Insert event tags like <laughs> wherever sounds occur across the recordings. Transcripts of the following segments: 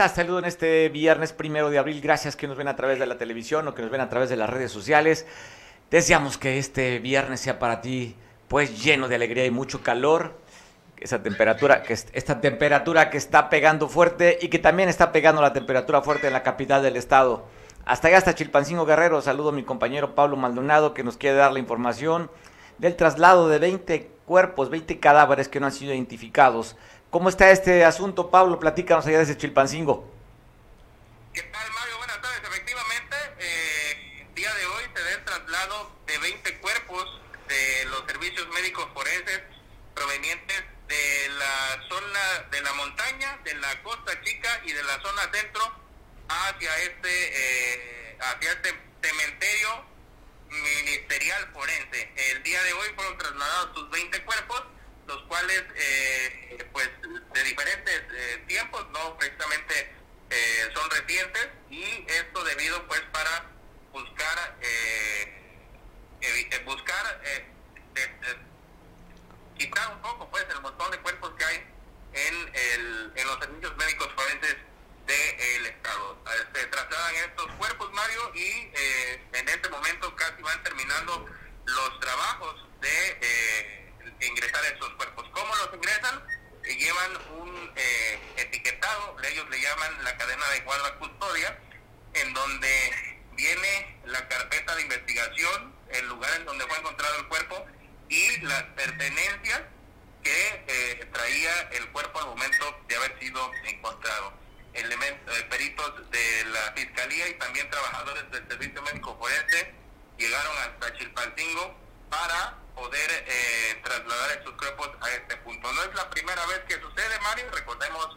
estás? Saludo en este viernes primero de abril. Gracias que nos ven a través de la televisión o que nos ven a través de las redes sociales. Deseamos que este viernes sea para ti pues lleno de alegría y mucho calor. Esa temperatura, que esta temperatura que está pegando fuerte y que también está pegando la temperatura fuerte en la capital del estado. Hasta allá, hasta Chilpancingo Guerrero. Saludo a mi compañero Pablo Maldonado que nos quiere dar la información del traslado de 20 cuerpos, 20 cadáveres que no han sido identificados ¿Cómo está este asunto, Pablo? Platícanos allá desde Chilpancingo. ¿Qué tal, Mario? Buenas tardes. Efectivamente, eh, el día de hoy se da el traslado de 20 cuerpos de los servicios médicos forenses provenientes de la zona de la montaña, de la costa chica y de la zona centro hacia este, eh, hacia este cementerio ministerial forense. El día de hoy fueron trasladados sus 20 cuerpos los cuales eh, pues de diferentes eh, tiempos, no precisamente eh, son recientes y esto debido pues para buscar buscar quitar un poco pues el montón de cuerpos que hay en, el, en los servicios médicos forenses del Estado. Se trasladan estos cuerpos, Mario, y en este momento casi van terminando los trabajos de ingresar esos cuerpos. ¿Cómo los ingresan? Eh, llevan un eh, etiquetado, ellos le llaman la cadena de guarda custodia, en donde viene la carpeta de investigación, el lugar en donde fue encontrado el cuerpo y las pertenencias que eh, traía el cuerpo al momento de haber sido encontrado. Elementos, peritos de la Fiscalía y también trabajadores del Servicio Médico Forense llegaron hasta Chilpancingo para poder eh, trasladar estos cuerpos a este punto. No es la primera vez que sucede, Mario. Recordemos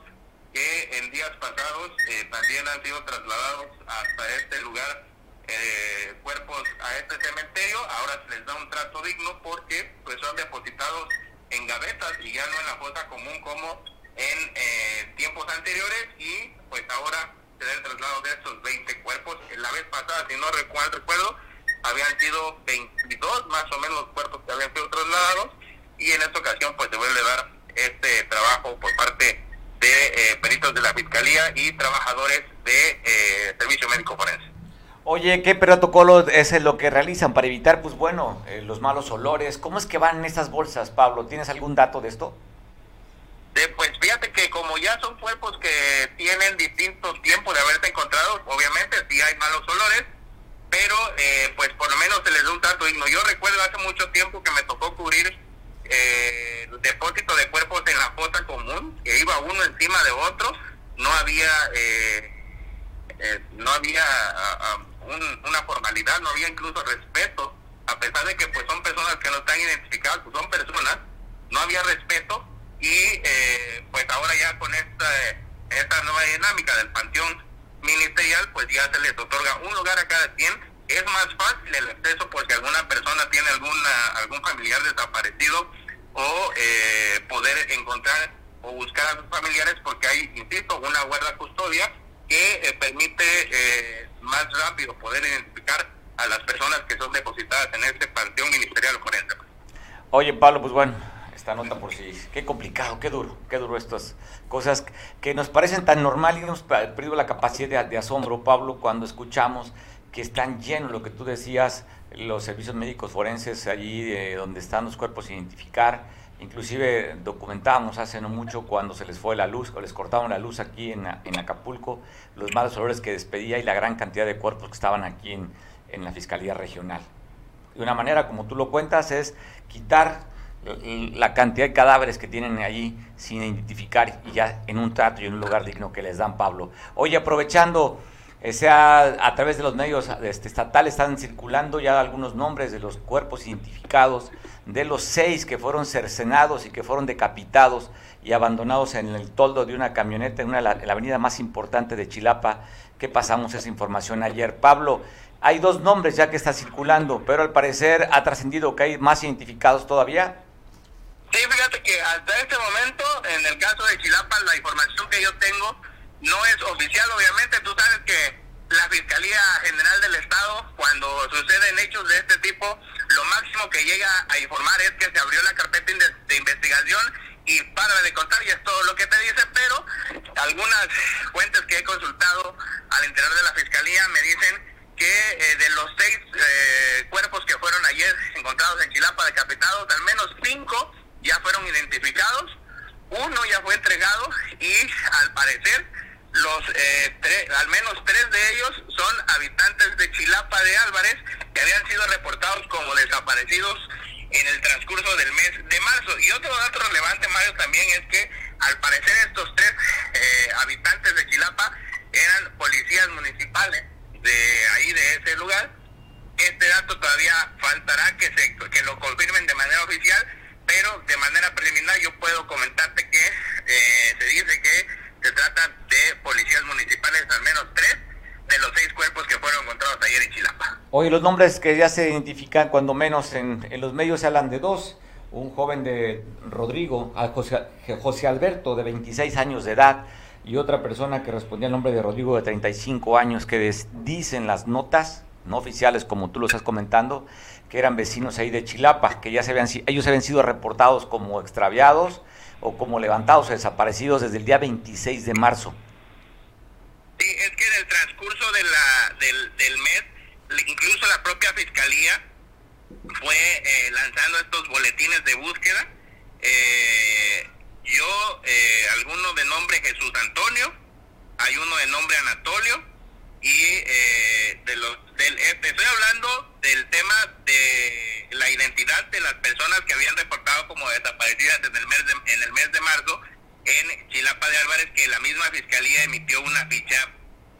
que en días pasados eh, también han sido trasladados hasta este lugar eh, cuerpos a este cementerio. Ahora se les da un trato digno porque pues son depositados en gavetas y ya no en la fosa común como en tiempos anteriores y pues ahora se da el traslado de estos 20 cuerpos. La vez pasada, si no recuerdo, habían sido 22 más o menos cuerpos que habían sido trasladados y en esta ocasión pues se vuelve a dar este trabajo por parte de eh, peritos de la Fiscalía y trabajadores de eh, Servicio Médico Forense. Oye, ¿qué protocolo es lo que realizan para evitar, pues bueno, eh, los malos olores? ¿Cómo es que van estas bolsas, Pablo? ¿Tienes algún dato de esto? pues fíjate que como ya son cuerpos que tienen distintos tiempos de haberse encontrado, obviamente sí hay malos olores, pero eh, pues por lo menos se les da un trato digno. Yo recuerdo hace mucho tiempo que me tocó cubrir eh, depósito de cuerpos en la fosa común, que iba uno encima de otro, no había eh, eh, no había una formalidad, no había incluso respeto, a pesar de que pues son personas que no están identificadas, pues son personas, no había respeto y pues ahora ya con esta, esta nueva dinámica del panteón ministerial, pues ya se les otorga un lugar a cada quien. Es más fácil el acceso porque alguna persona tiene alguna algún familiar desaparecido o eh, poder encontrar o buscar a sus familiares porque hay, insisto, una guarda custodia que eh, permite eh, más rápido poder identificar a las personas que son depositadas en este panteón ministerial forense. Oye, Pablo, pues bueno, esta nota por si... Qué complicado, qué duro, qué duro estas cosas que nos parecen tan normal y hemos perdido la capacidad de, asombro, Pablo, cuando escuchamos que están llenos, lo que tú decías, los servicios médicos forenses allí eh, donde están los cuerpos identificar. Inclusive documentábamos hace no mucho cuando se les fue la luz o les cortaron la luz aquí en, Acapulco, los malos olores que despedía y la gran cantidad de cuerpos que estaban aquí en, en la Fiscalía Regional. De una manera, como tú lo cuentas, es quitar la cantidad de cadáveres que tienen allí sin identificar y ya en un trato y en un lugar digno que les dan, Pablo. Oye, aprovechando, eh, sea a través de los medios este, estatales están circulando ya algunos nombres de los cuerpos identificados, de los seis que fueron cercenados y que fueron decapitados y abandonados en el toldo de una camioneta en, una, la, avenida más importante de Chilapa, que pasamos esa información ayer. Pablo, hay dos nombres ya que está circulando, pero al parecer ha trascendido que hay más identificados todavía. Sí, fíjate que hasta este momento, en el caso de Chilapa, la información que yo tengo no es oficial, obviamente. Tú sabes que la Fiscalía General del Estado, cuando suceden hechos de este tipo, lo máximo que llega a informar es que se abrió la carpeta de investigación y para de contar y es todo lo que te dice, pero algunas fuentes que he consultado al interior de la fiscalía me dicen que eh, de los seis eh, cuerpos que fueron ayer encontrados en Chilapa decapitados, al menos cinco ya fueron identificados, uno ya fue entregado y al parecer los eh, al menos tres de ellos son habitantes de Chilapa de Álvarez que habían sido reportados como desaparecidos en el transcurso del mes de marzo. Y otro dato relevante, Mario, también es que al parecer estos tres eh, habitantes de Chilapa eran policías municipales de ahí, de ese lugar. Este dato todavía faltará que, se, que lo confirmen de manera oficial, pero de manera preliminar yo puedo comentarte que eh, se dice que se trata de policías municipales, al menos tres de los seis cuerpos que fueron encontrados ayer en Chilapa. Oye, los nombres que ya se identifican, cuando menos en, en los medios se hablan de dos. Un joven de Rodrigo, José, José Alberto, de 26 años de edad, y otra persona que respondía al nombre de Rodrigo, de 35 años, que dicen las notas, no oficiales como tú lo estás comentando, que eran vecinos ahí de Chilapa, que ya se habían, ellos habían sido reportados como extraviados o como levantados o desaparecidos desde el día 26 de marzo. Sí, es que en el transcurso del, del mes, incluso la propia fiscalía fue eh, lanzando estos boletines de búsqueda. Eh, yo, eh, alguno de nombre Jesús Antonio, hay uno de nombre Anatolio, y de los, del, estoy hablando del tema de la identidad de las personas que habían reportado como desaparecidas en el mes de, en el mes de marzo en Chilapa de Álvarez, que la misma fiscalía emitió una ficha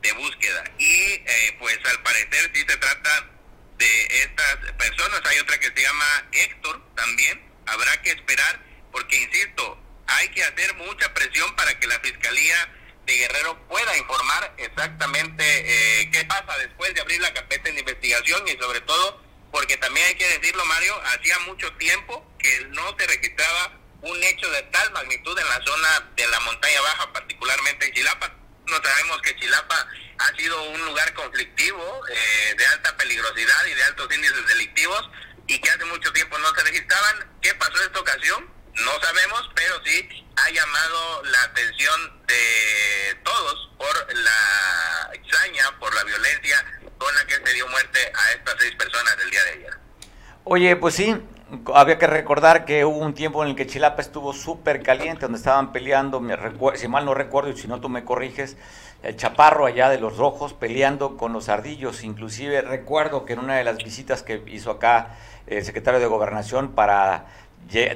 de búsqueda. Y eh, pues al parecer sí se trata de estas personas. Hay otra que se llama Héctor también. Habrá que esperar porque, insisto, hay que hacer mucha presión para que la Fiscalía de Guerrero pueda informar exactamente eh, qué pasa después de abrir la carpeta de investigación y sobre todo porque también hay que decirlo Mario, hacía mucho tiempo que no se registraba un hecho de tal magnitud en la zona de la montaña baja, particularmente en Chilapa. No sabemos que Chilapa ha sido un lugar conflictivo, eh, de alta peligrosidad y de altos índices delictivos y que hace mucho tiempo no se registraban. ¿Qué pasó en esta ocasión? No sabemos, pero sí ha llamado la atención de todos por la extraña, por la violencia con la que se dio muerte a estas seis personas del día de ayer. Oye, pues sí, había que recordar que hubo un tiempo en el que Chilapa estuvo súper caliente, donde estaban peleando, me si mal no recuerdo y si no tú me corriges, el chaparro allá de los rojos peleando con los ardillos. Inclusive recuerdo que en una de las visitas que hizo acá el secretario de Gobernación para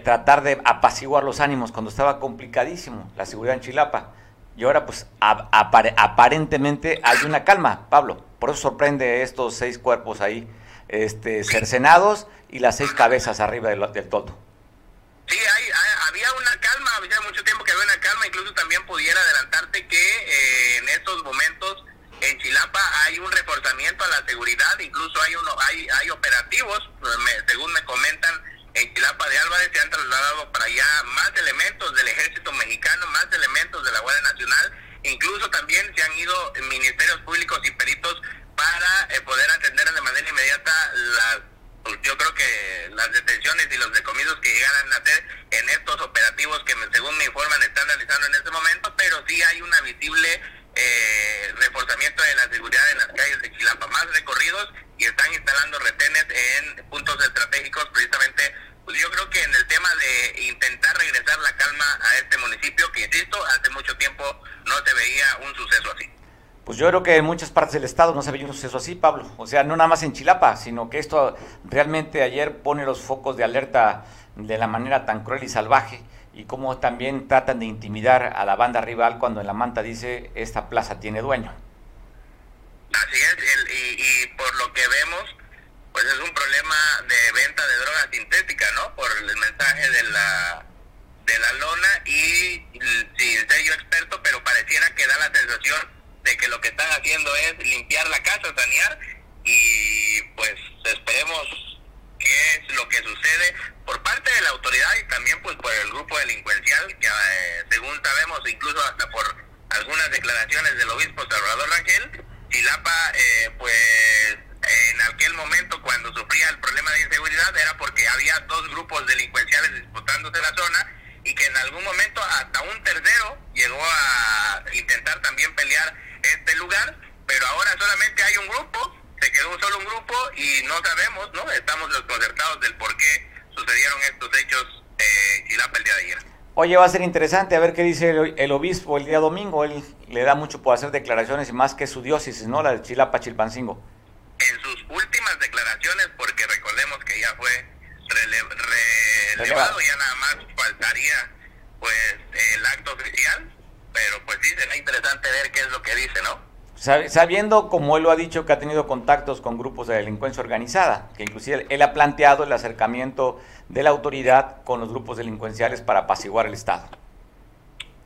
tratar de apaciguar los ánimos cuando estaba complicadísimo la seguridad en Chilapa. Y ahora pues aparentemente hay una calma, Pablo. Por eso sorprende estos seis cuerpos ahí este, cercenados y las seis cabezas arriba del, del todo. Sí, hay, había una calma, había mucho tiempo que había una calma, incluso también pudiera adelantarte que eh, en estos momentos en Chilapa hay un reforzamiento a la seguridad, incluso hay uno, hay, hay operativos, según me comentan, en Chilapa de Álvarez se han trasladado para allá más elementos del ejército mexicano, más elementos de la Guardia Nacional, incluso también se han ido ministerios públicos y peritos para eh, poder atender de manera inmediata las yo creo que las detenciones y los decomisos que llegaran a hacer en estos operativos que según me informan están realizando en este momento, pero sí hay una visible eh, reforzamiento de la seguridad en las calles de Chilapa, más recorridos y están instalando retenes en puntos estratégicos precisamente pues yo creo que en el tema de intentar regresar la calma a este municipio, que insisto, hace mucho tiempo no se veía un suceso así. Pues yo creo que en muchas partes del estado no se veía un suceso así, Pablo. O sea, no nada más en Chilapa, sino que esto realmente ayer pone los focos de alerta de la manera tan cruel y salvaje y cómo también tratan de intimidar a la banda rival cuando en la manta dice esta plaza tiene dueño. Así es, y, y por lo que vemos, pues es un problema de venta de droga sintética, ¿no? Por el mensaje de la de la lona y sin ser yo experto, pero pareciera que da la sensación de que lo que están haciendo es limpiar la casa, sanear y pues esperemos qué es lo que sucede por parte de la autoridad y también pues por el grupo delincuencial que eh, según sabemos incluso hasta por algunas declaraciones del obispo Salvador Rangel, Chilapa eh, pues en aquel momento cuando sufría el problema de inseguridad era porque había dos grupos delincuenciales disputándose la zona y que en algún momento hasta un tercero llegó a intentar también pelear este lugar, pero ahora solamente hay un grupo, se quedó solo un grupo y no sabemos, ¿no? Estamos desconcertados del por qué sucedieron estos hechos eh, y la pelea de ayer. Oye, va a ser interesante a ver qué dice el, obispo el día domingo. Él le da mucho por hacer declaraciones y más que su diócesis, ¿no? La de Chilapa, Chilpancingo. En sus últimas declaraciones, porque recordemos que ya fue relevado, ya nada más faltaría pues el acto oficial, pero pues sí será interesante ver qué es lo que dice, ¿no? Sabiendo, como él lo ha dicho, que ha tenido contactos con grupos de delincuencia organizada, que inclusive él ha planteado el acercamiento de la autoridad con los grupos delincuenciales para apaciguar el Estado.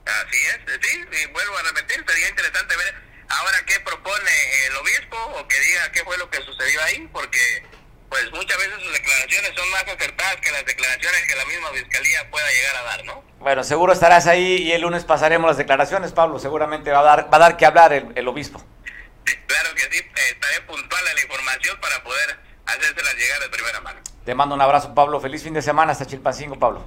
Así es, sí, y vuelvo a repetir, sería interesante ver ahora qué propone el obispo o que diga qué fue lo que sucedió ahí, porque pues muchas veces sus declaraciones son más acertadas que las declaraciones que la misma fiscalía pueda llegar a dar, ¿no? Bueno, seguro estarás ahí y el lunes pasaremos las declaraciones, Pablo. Seguramente va a dar, va a dar que hablar el, obispo. claro que sí, estaré puntual a la información para poder hacérselas llegar de primera mano. Te mando un abrazo, Pablo. Feliz fin de semana hasta Chilpancingo, Pablo.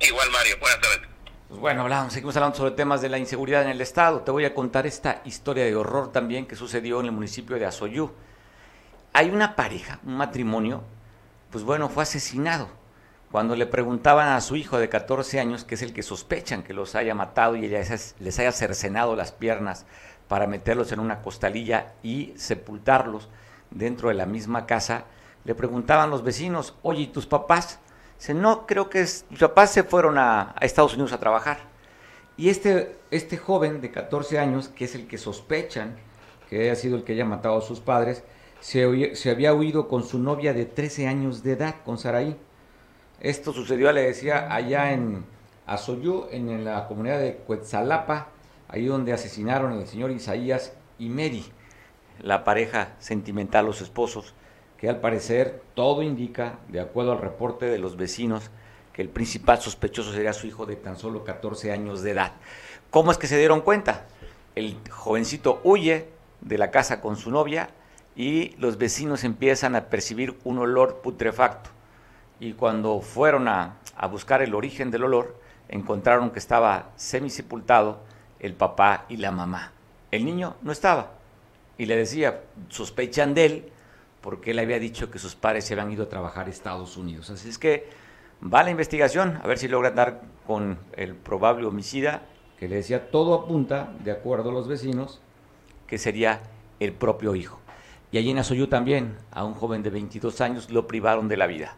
Igual, Mario. Buenas tardes. Pues bueno, hablamos, seguimos hablando sobre temas de la inseguridad en el Estado. Te voy a contar esta historia de horror también que sucedió en el municipio de Azoyú hay una pareja, un matrimonio, pues bueno, fue asesinado. Cuando le preguntaban a su hijo de 14 años, que es el que sospechan que los haya matado y les haya cercenado las piernas para meterlos en una costalilla y sepultarlos dentro de la misma casa, le preguntaban los vecinos, oye, ¿y tus papás? Dice, no, creo que es, tus papás se fueron a, a, Estados Unidos a trabajar. Y este, este joven de 14 años, que es el que sospechan que haya sido el que haya matado a sus padres, se, había huido con su novia de 13 años de edad, con Saraí. Esto sucedió, le decía, allá en Azoyú, en la comunidad de Cuetzalapa, ahí donde asesinaron al señor Isaías y Mary, la pareja sentimental, los esposos, que al parecer todo indica, de acuerdo al reporte de los vecinos, que el principal sospechoso sería su hijo de tan solo 14 años de edad. ¿Cómo es que se dieron cuenta? El jovencito huye de la casa con su novia, y los vecinos empiezan a percibir un olor putrefacto. Y cuando fueron a, buscar el origen del olor, encontraron que estaba semisepultado el papá y la mamá. El niño no estaba. Y le decía, sospechan de él, porque él había dicho que sus padres se habían ido a trabajar a Estados Unidos. Así es que va la investigación, a ver si logran dar con el probable homicida, que le decía, todo apunta, de acuerdo a los vecinos, que sería el propio hijo. Y allí en Azoyú también a un joven de 22 años lo privaron de la vida.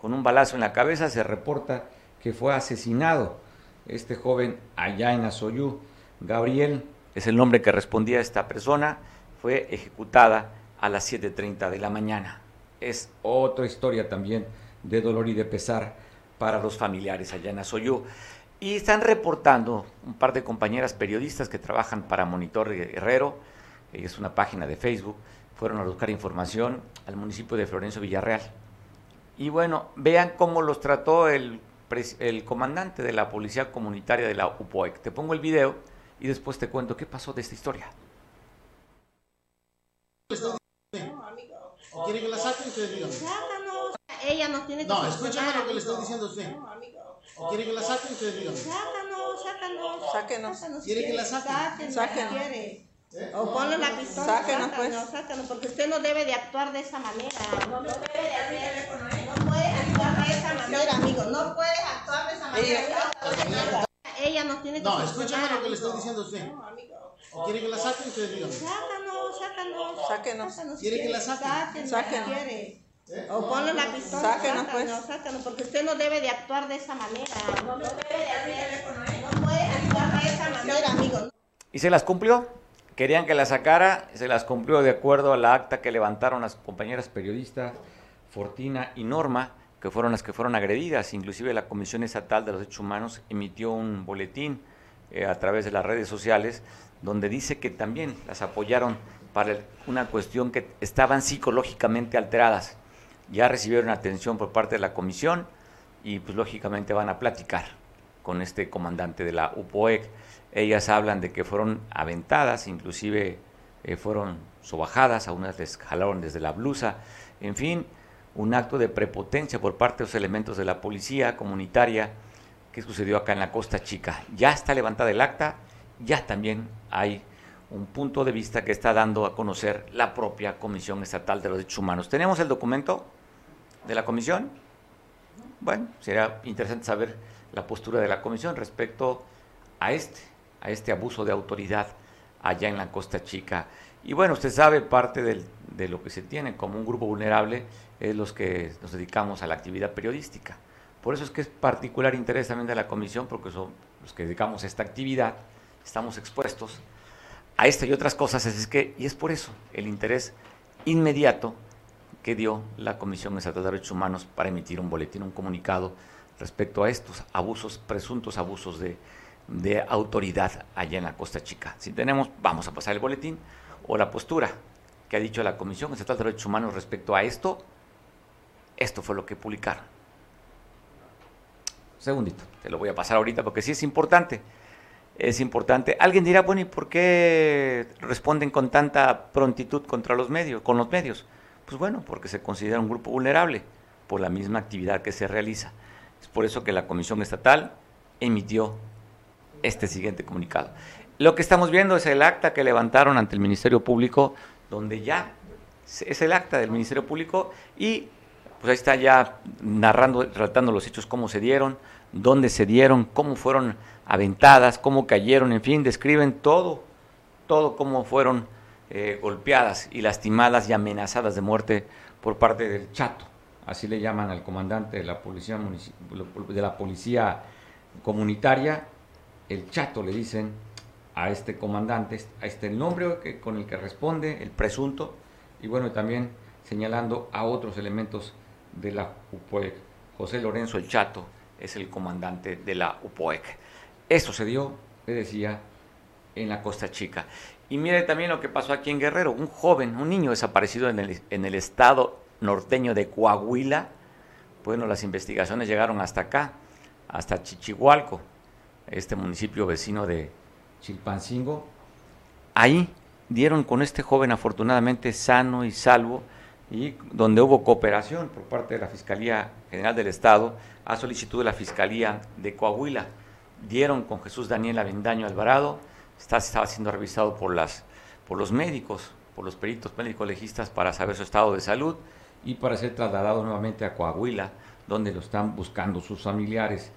Con un balazo en la cabeza se reporta que fue asesinado este joven allá en Azoyú. Gabriel es el nombre que respondía a esta persona, fue ejecutada a las 7.30 de la mañana. Es otra historia también de dolor y de pesar para los familiares allá en Azoyú. Y están reportando un par de compañeras periodistas que trabajan para Monitor Guerrero, es una página de Facebook, fueron a buscar información al municipio de Florencio Villarreal. Y bueno, vean cómo los trató el, el comandante de la Policía Comunitaria de la UPOEC. Te pongo el video y después te cuento qué pasó de esta historia. ¿O quiere que la saquen? Ustedes díganme. Ella no tiene que No, escúchame lo que le estoy diciendo a usted. ¿O quiere que la saquen? Ustedes díganme. Sácanos, sácanos. Sáquenos. ¿Quiere que la saquen? Sáquenos. O ponle la pistola. Sáquenos, pues. Sáquenos, porque usted no debe de actuar de esa manera. No debe de hacer. No puedes actuar de esa manera, amigo. No puedes actuar de esa manera. Ella no tiene que No, escúchame lo que le estoy diciendo a usted. ¿O quiere que la saquen? Ustedes díganme. Sácanos, sácanos. Sáquenos. ¿Quiere que la saquen? Sáquenos. ¿Quiere? O ponle la pistola. Sáquenos, pues. Sáquenos, porque usted no debe de actuar de esa manera. No debe de hacer. No puedes actuar de esa manera, amigo. ¿Y se las cumplió? Querían que la sacara, se las cumplió de acuerdo a la acta que levantaron las compañeras periodistas Fortina y Norma, que fueron las que fueron agredidas. Inclusive la Comisión Estatal de los Derechos Humanos emitió un boletín eh, a través de las redes sociales donde dice que también las apoyaron para una cuestión que estaban psicológicamente alteradas. Ya recibieron atención por parte de la comisión y pues lógicamente van a platicar con este comandante de la UPOEC. Ellas hablan de que fueron aventadas, inclusive eh, fueron sobajadas, a unas les jalaron desde la blusa, en fin, un acto de prepotencia por parte de los elementos de la policía comunitaria que sucedió acá en la Costa Chica. Ya está levantada el acta, ya también hay un punto de vista que está dando a conocer la propia Comisión Estatal de los Derechos Humanos. ¿Tenemos el documento de la comisión? Bueno, sería interesante saber la postura de la comisión respecto a este, a este abuso de autoridad allá en la Costa Chica. Y bueno, usted sabe, parte de lo que se tiene como un grupo vulnerable es los que nos dedicamos a la actividad periodística. Por eso es que es particular interés también de la comisión, porque son los que dedicamos a esta actividad, estamos expuestos a esta y otras cosas, es que, y es por eso el interés inmediato que dio la Comisión Estatal de Derechos Humanos para emitir un boletín, un comunicado respecto a estos abusos, presuntos abusos de, de autoridad allá en la Costa Chica. Si tenemos, vamos a pasar el boletín o la postura que ha dicho la Comisión Estatal de Derechos Humanos respecto a esto. Esto fue lo que publicaron. Segundito, te lo voy a pasar ahorita porque sí es importante. Es importante. Alguien dirá, bueno, ¿y por qué responden con tanta prontitud contra los medios, con los medios? Pues bueno, porque se considera un grupo vulnerable por la misma actividad que se realiza. Es por eso que la Comisión Estatal emitió este siguiente comunicado. Lo que estamos viendo es el acta que levantaron ante el Ministerio Público, donde ya es el acta del Ministerio Público y pues ahí está ya narrando, tratando los hechos, cómo se dieron, dónde se dieron, cómo fueron aventadas, cómo cayeron, en fin, describen todo, todo cómo fueron eh, golpeadas y lastimadas y amenazadas de muerte por parte del Chato, así le llaman al comandante de la policía de la policía comunitaria, el Chato le dicen a este comandante, a este nombre que, con el que responde el presunto, y bueno, también señalando a otros elementos de la UPOEC. José Lorenzo el Chato es el comandante de la UPOEC. Esto se dio, le decía, en la Costa Chica. Y mire también lo que pasó aquí en Guerrero, un joven, un niño desaparecido en el, el estado norteño de Coahuila. Bueno, las investigaciones llegaron hasta acá, hasta Chichihualco, este municipio vecino de Chilpancingo. Ahí dieron con este joven afortunadamente sano y salvo y donde hubo cooperación por parte de la Fiscalía General del Estado a solicitud de la Fiscalía de Coahuila. Dieron con Jesús Daniel Avendaño Alvarado, estaba siendo revisado por, las, por los médicos, por los peritos médicos legistas para saber su estado de salud y para ser trasladado nuevamente a Coahuila, donde lo están buscando sus familiares.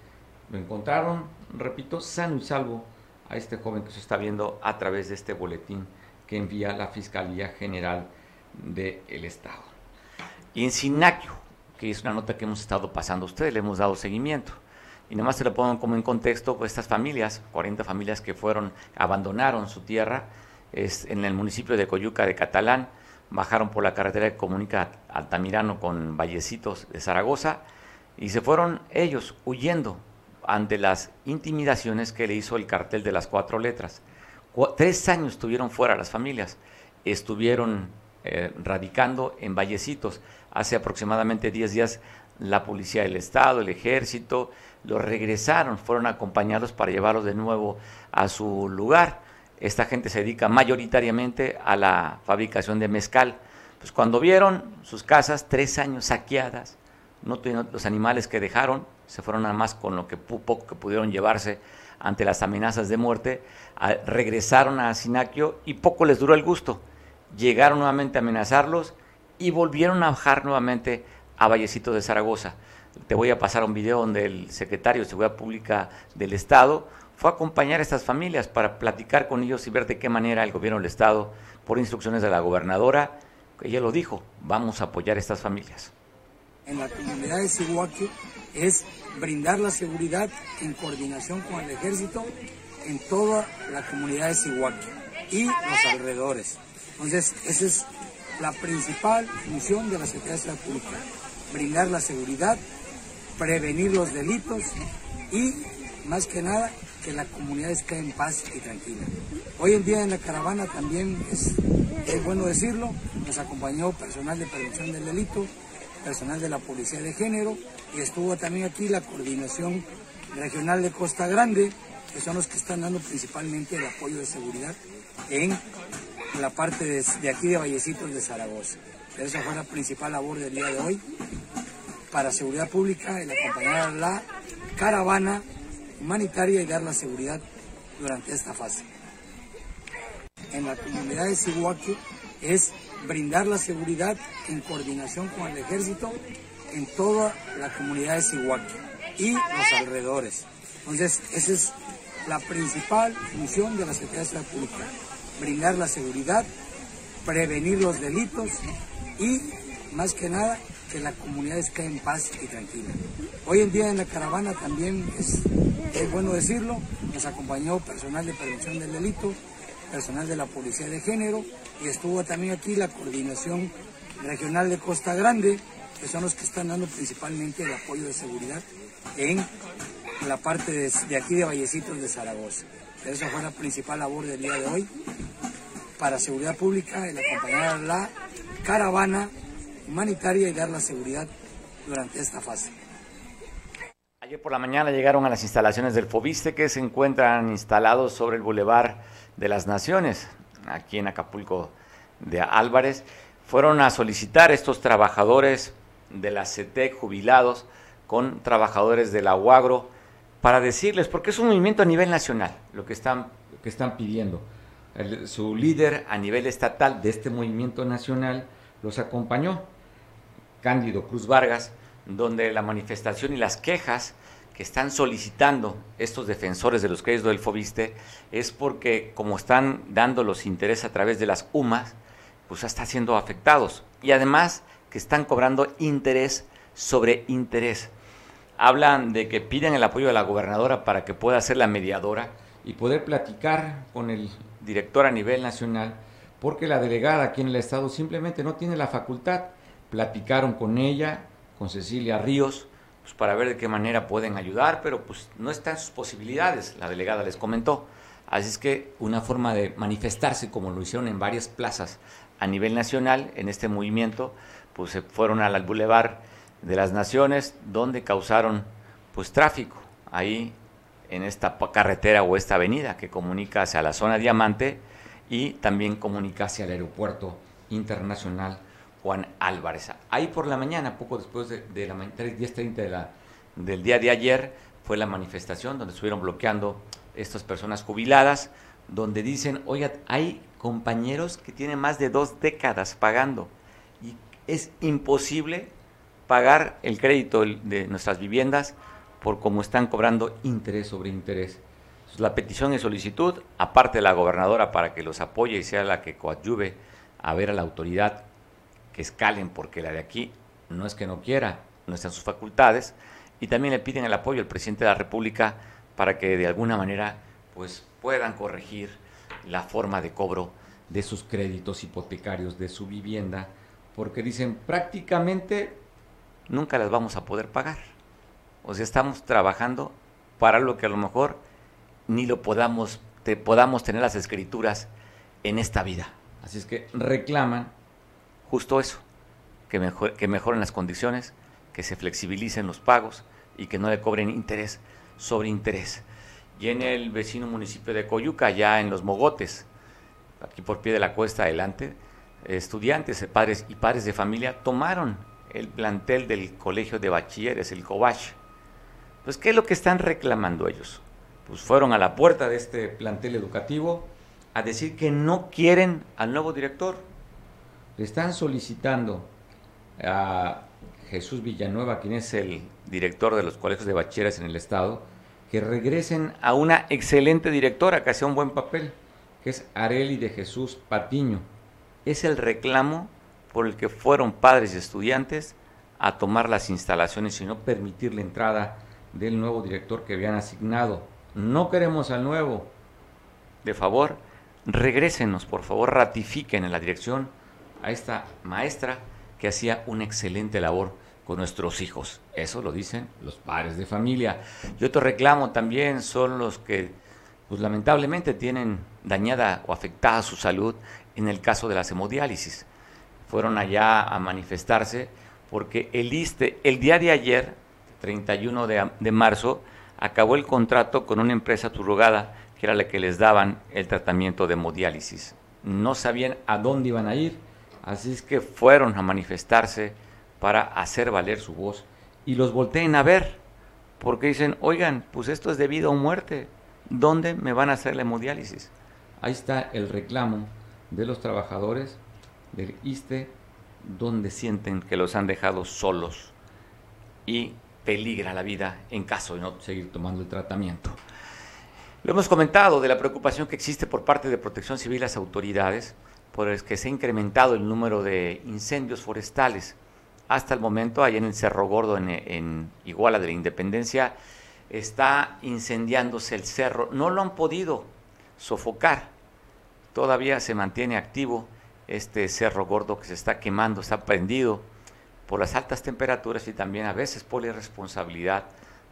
Lo encontraron, repito, sano y salvo a este joven que se está viendo a través de este boletín que envía la Fiscalía General del Estado. Y en Sinacchio, que es una nota que hemos estado pasando a ustedes, le hemos dado seguimiento. Y nomás se lo pongo como en contexto, pues estas familias, 40 familias que fueron, abandonaron su tierra en el municipio de Coyuca de Catalán, bajaron por la carretera que comunica Altamirano con Vallecitos de Zaragoza y se fueron ellos huyendo ante las intimidaciones que le hizo el cartel de las cuatro letras. tres años estuvieron fuera las familias, estuvieron eh, radicando en Vallecitos. Hace aproximadamente 10 días la policía del Estado, el ejército, los regresaron, fueron acompañados para llevarlos de nuevo a su lugar. Esta gente se dedica mayoritariamente a la fabricación de mezcal. Pues cuando vieron sus casas, tres años saqueadas, no tuvieron los animales que dejaron, se fueron nada más con lo que poco que pudieron llevarse ante las amenazas de muerte, regresaron a Sinaquio y poco les duró el gusto llegaron nuevamente a amenazarlos y volvieron a bajar nuevamente a Vallecito de Zaragoza. Te voy a pasar un video donde el secretario de Seguridad Pública del Estado fue a acompañar a estas familias para platicar con ellos y ver de qué manera el gobierno del Estado, por instrucciones de la gobernadora, ella lo dijo, vamos a apoyar a estas familias. En la comunidad de Sihuaque es brindar la seguridad en coordinación con el ejército en toda la comunidad de Sihuaque y los alrededores. Entonces, esa es la principal función de la Secretaría de Seguridad Pública, brindar la seguridad, prevenir los delitos y, más que nada, que la comunidad esté en paz y tranquila. Hoy en día en la caravana también es, es bueno decirlo, nos acompañó personal de prevención del delito, personal de la Policía de Género y estuvo también aquí la coordinación regional de Costa Grande, que son los que están dando principalmente el apoyo de seguridad en la parte de, aquí de Vallecitos de Zaragoza. esa fue la principal labor del día de hoy para seguridad pública, el acompañar a la caravana humanitaria y dar la seguridad durante esta fase. En la comunidad de Sihuaque es brindar la seguridad en coordinación con el ejército en toda la comunidad de Sihuaque y los alrededores. Entonces, esa es la principal función de la Secretaría de Seguridad Pública, brindar la seguridad, prevenir los delitos y, más que nada, que la comunidad esté en paz y tranquila. Hoy en día en la caravana también es, es bueno decirlo, nos acompañó personal de prevención del delito, personal de la Policía de Género y estuvo también aquí la coordinación regional de Costa Grande, que son los que están dando principalmente el apoyo de seguridad en la parte de, aquí de Vallecitos de Zaragoza. Esa fue la principal labor del día de hoy para seguridad pública, el acompañar a la caravana humanitaria y dar la seguridad durante esta fase. Ayer por la mañana llegaron a las instalaciones del FOBISTE que se encuentran instalados sobre el Boulevard de las Naciones, aquí en Acapulco de Álvarez. Fueron a solicitar estos trabajadores de la CETEC jubilados con trabajadores de la UAGRO para decirles, porque es un movimiento a nivel nacional, lo que están, que están pidiendo. su líder a nivel estatal de este movimiento nacional los acompañó, Cándido Cruz Vargas, donde la manifestación y las quejas que están solicitando estos defensores de los créditos del FOBISTE es porque como están dando los intereses a través de las UMAS, pues está siendo afectados. Y además que están cobrando interés sobre interés. Hablan de que piden el apoyo de la gobernadora para que pueda ser la mediadora y poder platicar con el director a nivel nacional, porque la delegada aquí en el Estado simplemente no tiene la facultad. Platicaron con ella, con Cecilia Ríos, pues para ver de qué manera pueden ayudar, pero pues no están sus posibilidades, la delegada les comentó. Así es que una forma de manifestarse, como lo hicieron en varias plazas a nivel nacional en este movimiento, pues se fueron al Boulevard de las Naciones, donde causaron pues tráfico ahí en esta carretera o esta avenida que comunica hacia la zona Diamante y también comunica hacia el aeropuerto internacional Juan Álvarez. Ahí por la mañana, poco después de, la 10.30 de la, del día de ayer, fue la manifestación donde estuvieron bloqueando estas personas jubiladas, donde dicen, oiga, hay compañeros que tienen más de dos décadas pagando y es imposible pagar el crédito de nuestras viviendas por cómo están cobrando interés sobre interés. La petición y solicitud, aparte de la gobernadora para que los apoye y sea la que coadyuve a ver a la autoridad que escalen, porque la de aquí no es que no quiera, no está en sus facultades, y también le piden el apoyo al presidente de la República para que de alguna manera pues puedan corregir la forma de cobro de sus créditos hipotecarios de su vivienda, porque dicen prácticamente nunca las vamos a poder pagar. O sea, estamos trabajando para lo que a lo mejor ni lo podamos, podamos tener las escrituras en esta vida. Así es que reclaman justo eso, que, mejor, que mejoren las condiciones, que se flexibilicen los pagos y que no le cobren interés sobre interés. Y en el vecino municipio de Coyuca, ya en Los Mogotes, aquí por pie de la cuesta adelante, estudiantes, padres y padres de familia tomaron el plantel del colegio de bachilleres, el COBACH. Pues, ¿qué es lo que están reclamando ellos? Pues fueron a la puerta de este plantel educativo a decir que no quieren al nuevo director. Le están solicitando a Jesús Villanueva, quien es el director de los colegios de bachilleres en el estado, que regresen a una excelente directora que hacía un buen papel, que es Areli de Jesús Patiño. Es el reclamo por el que fueron padres y estudiantes a tomar las instalaciones y no permitir la entrada del nuevo director que habían asignado. No queremos al nuevo. De favor, regrésenos, por favor, ratifiquen en la dirección a esta maestra que hacía una excelente labor con nuestros hijos. Eso lo dicen los padres de familia. Y otro reclamo también son los que, pues lamentablemente, tienen dañada o afectada su salud en el caso de la hemodiálisis fueron allá a manifestarse porque el ISTE, el día de ayer, 31 de, de marzo, acabó el contrato con una empresa turrogada que era la que les daban el tratamiento de hemodiálisis. No sabían a dónde iban a ir, así es que fueron a manifestarse para hacer valer su voz y los volteen a ver, porque dicen, oigan, pues esto es de vida o muerte, ¿dónde me van a hacer la hemodiálisis? Ahí está el reclamo de los trabajadores del ISTE, donde sienten que los han dejado solos y peligra la vida en caso de no seguir tomando el tratamiento. Lo hemos comentado de la preocupación que existe por parte de Protección Civil las autoridades, por el que se ha incrementado el número de incendios forestales. Hasta el momento, allá en el Cerro Gordo, en, Iguala de la Independencia, está incendiándose el cerro. No lo han podido sofocar. Todavía se mantiene activo este cerro gordo que se está quemando, está prendido por las altas temperaturas y también a veces por la irresponsabilidad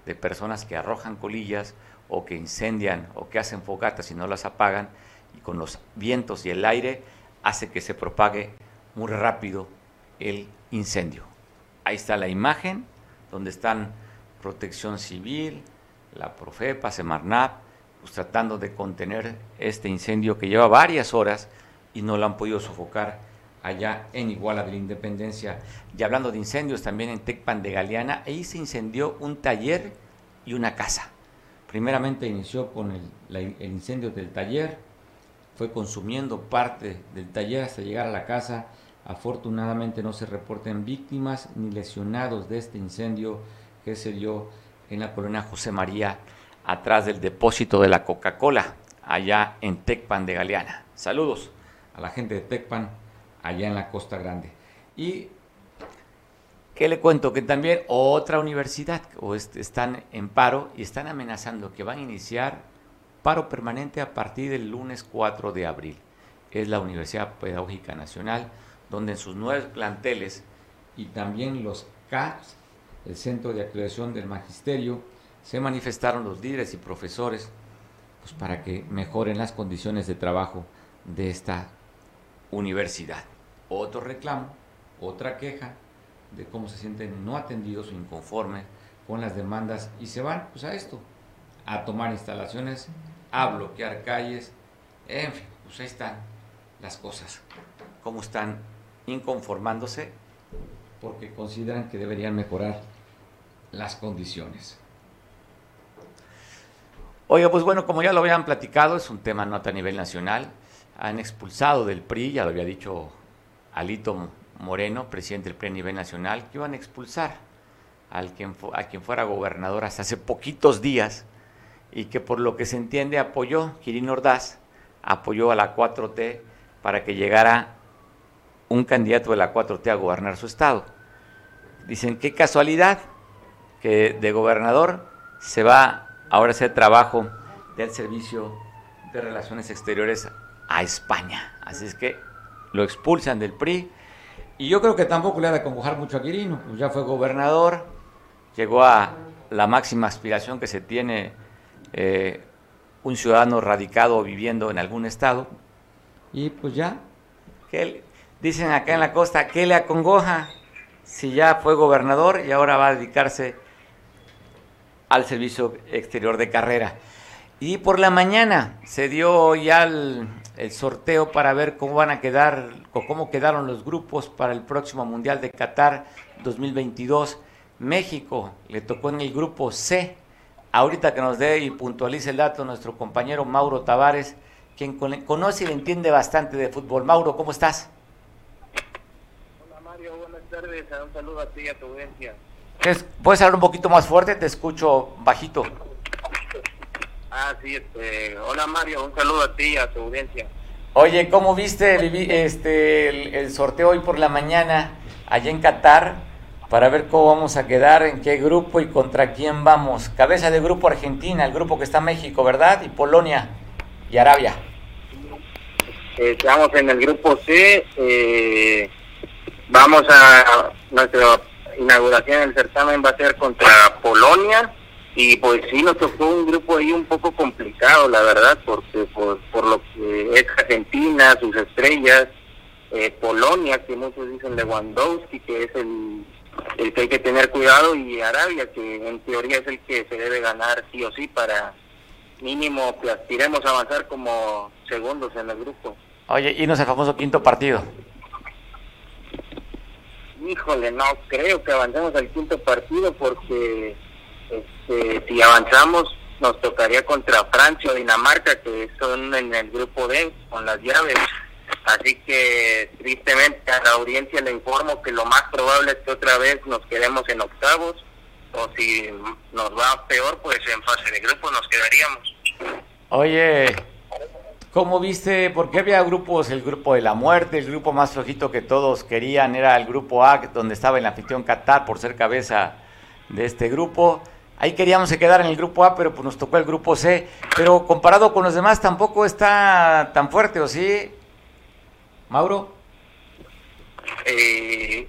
de personas que arrojan colillas o que incendian o que hacen fogatas y no las apagan y con los vientos y el aire hace que se propague muy rápido el incendio. Ahí está la imagen donde están Protección Civil, la Profepa, Semarnat, pues tratando de contener este incendio que lleva varias horas y no lo han podido sofocar allá en Iguala de la Independencia. Y hablando de incendios, también en Tecpan de Galeana, ahí se incendió un taller y una casa. Primeramente inició con el, el incendio del taller, fue consumiendo parte del taller hasta llegar a la casa. Afortunadamente no se reportan víctimas ni lesionados de este incendio que se dio en la colonia José María, atrás del depósito de la Coca-Cola, allá en Tecpan de Galeana. Saludos a la gente de Tecpan, allá en la Costa Grande. Y ¿Qué le cuento? Que también otra universidad o están en paro y están amenazando que van a iniciar paro permanente a partir del lunes 4 de abril. Es la Universidad Pedagógica Nacional, donde en sus nueve planteles y también los CAPS, el Centro de Acreditación del Magisterio, se manifestaron los líderes y profesores pues, para que mejoren las condiciones de trabajo de esta universidad. Otro reclamo, otra queja de cómo se sienten no atendidos o inconformes con las demandas y se van pues a esto, a tomar instalaciones, a bloquear calles, en fin, pues ahí están las cosas, cómo están inconformándose porque consideran que deberían mejorar las condiciones. Oiga, pues bueno, como ya lo habían platicado, es un tema no a nivel nacional. Han expulsado del PRI, ya lo había dicho Alito Moreno, presidente del PRI a nivel nacional, que iban a expulsar al quien, a quien fuera gobernador hasta hace poquitos días y que por lo que se entiende apoyó, Kirin Ordaz, apoyó a la 4T para que llegara un candidato de la 4T a gobernar su estado. Dicen, qué casualidad que de gobernador se va ahora a hacer trabajo del Servicio de Relaciones Exteriores a España. Así es que lo expulsan del PRI. Y yo creo que tampoco le ha de congojar mucho a Quirino, pues ya fue gobernador, llegó a la máxima aspiración que se tiene eh, un ciudadano radicado viviendo en algún estado. Y pues ya, que dicen acá en la costa, ¿qué le acongoja si ya fue gobernador y ahora va a dedicarse al servicio exterior de carrera? Y por la mañana se dio ya el, el sorteo para ver cómo van a quedar o cómo quedaron los grupos para el próximo Mundial de Qatar 2022. México le tocó en el grupo C. Ahorita que nos dé y puntualice el dato nuestro compañero Mauro Tavares, quien conoce y le entiende bastante de fútbol. Mauro, ¿cómo estás? Hola Mario, buenas tardes. Un saludo a ti y a tu audiencia. ¿Puedes hablar un poquito más fuerte? Te escucho bajito. Ah, sí, este, hola Mario, un saludo a ti y a tu audiencia. Oye, ¿cómo viste este, el, sorteo hoy por la mañana allá en Qatar para ver cómo vamos a quedar, en qué grupo y contra quién vamos? Cabeza de grupo Argentina, el grupo que está México, ¿verdad? Y Polonia y Arabia. Estamos en el grupo C, eh, vamos a, nuestra inauguración del certamen va a ser contra Polonia y pues sí nos tocó un grupo ahí un poco complicado la verdad porque por, por lo que es Argentina sus estrellas eh, Polonia que muchos dicen Lewandowski que es el, el que hay que tener cuidado y Arabia que en teoría es el que se debe ganar sí o sí para mínimo que aspiremos a avanzar como segundos en el grupo oye y no es el famoso quinto partido híjole no creo que avancemos al quinto partido porque Este, si avanzamos, nos tocaría contra Francia o Dinamarca, que son en el grupo D, con las llaves. Así que tristemente a la audiencia le informo que lo más probable es que otra vez nos quedemos en octavos o si nos va peor, pues en fase de grupo nos quedaríamos. Oye, ¿cómo viste? Porque había grupos, el grupo de la muerte, el grupo más flojito que todos querían era el grupo A, donde estaba el anfitrión Qatar por ser cabeza de este grupo. Ahí queríamos quedar en el grupo A, pero pues nos tocó el grupo C. Pero comparado con los demás tampoco está tan fuerte, ¿o sí? Mauro. Eh,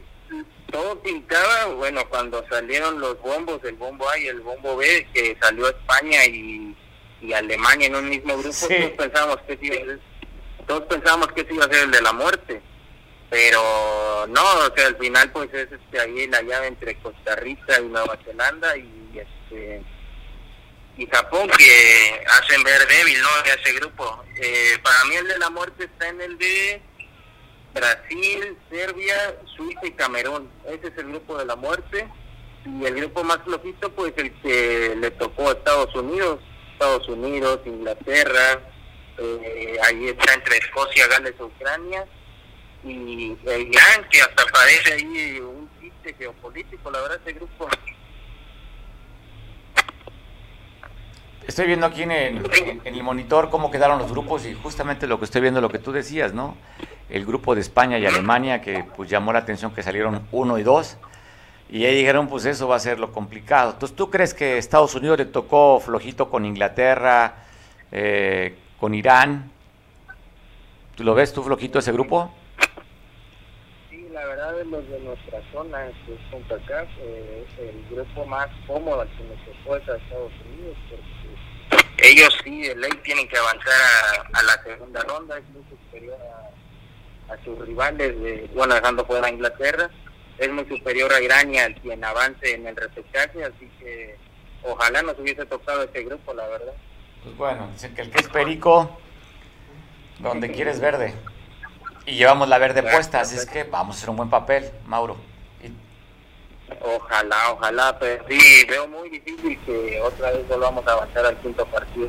todo pintaba, bueno, cuando salieron los bombos, el bombo A y el bombo B, que salió España y, Alemania en un mismo grupo, todos pensábamos que todos pensábamos que ese iba a ser el de la muerte pero no, o sea, al final pues es este, ahí la llave entre Costa Rica y Nueva Zelanda y este y Japón que hacen ver débil, ¿no? Ese grupo. Eh, para mí el de la muerte está en el de Brasil, Serbia, Suiza y Camerún. Ese es el grupo de la muerte. Y el grupo más flojito, pues el que le tocó a Estados Unidos, Estados Unidos, Inglaterra, eh, ahí está entre Escocia, Gales e Ucrania y Irán, que hasta parece ahí un chiste geopolítico, la verdad, ese grupo. Estoy viendo aquí en el, el, monitor cómo quedaron los grupos y justamente lo que estoy viendo, lo que tú decías, ¿no? El grupo de España y Alemania, que pues llamó la atención que salieron uno y dos, y ahí dijeron, pues eso va a ser lo complicado. Entonces, ¿tú crees que Estados Unidos le tocó flojito con Inglaterra, eh, con Irán? ¿Tú lo ves tú flojito ese grupo? la verdad de los de nuestra zona, es CONCACAF, eh, el grupo más cómodo al que nos tocó es a Estados Unidos, porque ellos sí de ley tienen que avanzar a, la segunda ronda, es muy superior a, sus rivales, de, bueno, dejando fuera a Inglaterra, es muy superior a Irán y al quien avance en el repechaje, así que ojalá nos hubiese tocado ese grupo, la verdad. Pues bueno, dicen que el que es perico, donde quieres verde. Y llevamos la verde puesta, así es que vamos a hacer un buen papel, Mauro. Ojalá, ojalá, pero sí, veo muy difícil que otra vez volvamos a avanzar al quinto partido.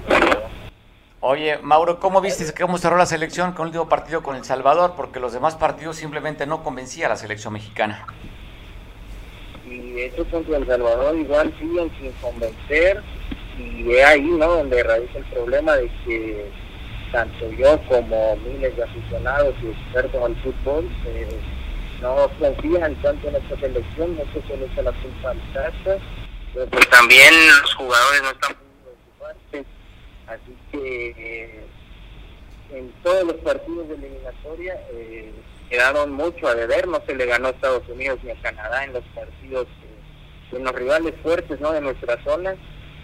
Oye, Mauro, ¿cómo viste cómo cerró la selección con el último partido con El Salvador? Porque los demás partidos simplemente no convencía a la selección mexicana. Y de hecho contra El Salvador igual siguen sin convencer y es ahí, ¿no? Donde radica el problema de que tanto yo como miles de aficionados y expertos al fútbol eh, no confían tanto en esta selección, no sé si le echa la culpa al casa, pero pues también los jugadores no están pudiendo su parte, así que eh, en todos los partidos de eliminatoria eh, quedaron mucho a deber, no se le ganó a Estados Unidos ni a Canadá en los partidos, en los rivales fuertes ¿no? de nuestra zona,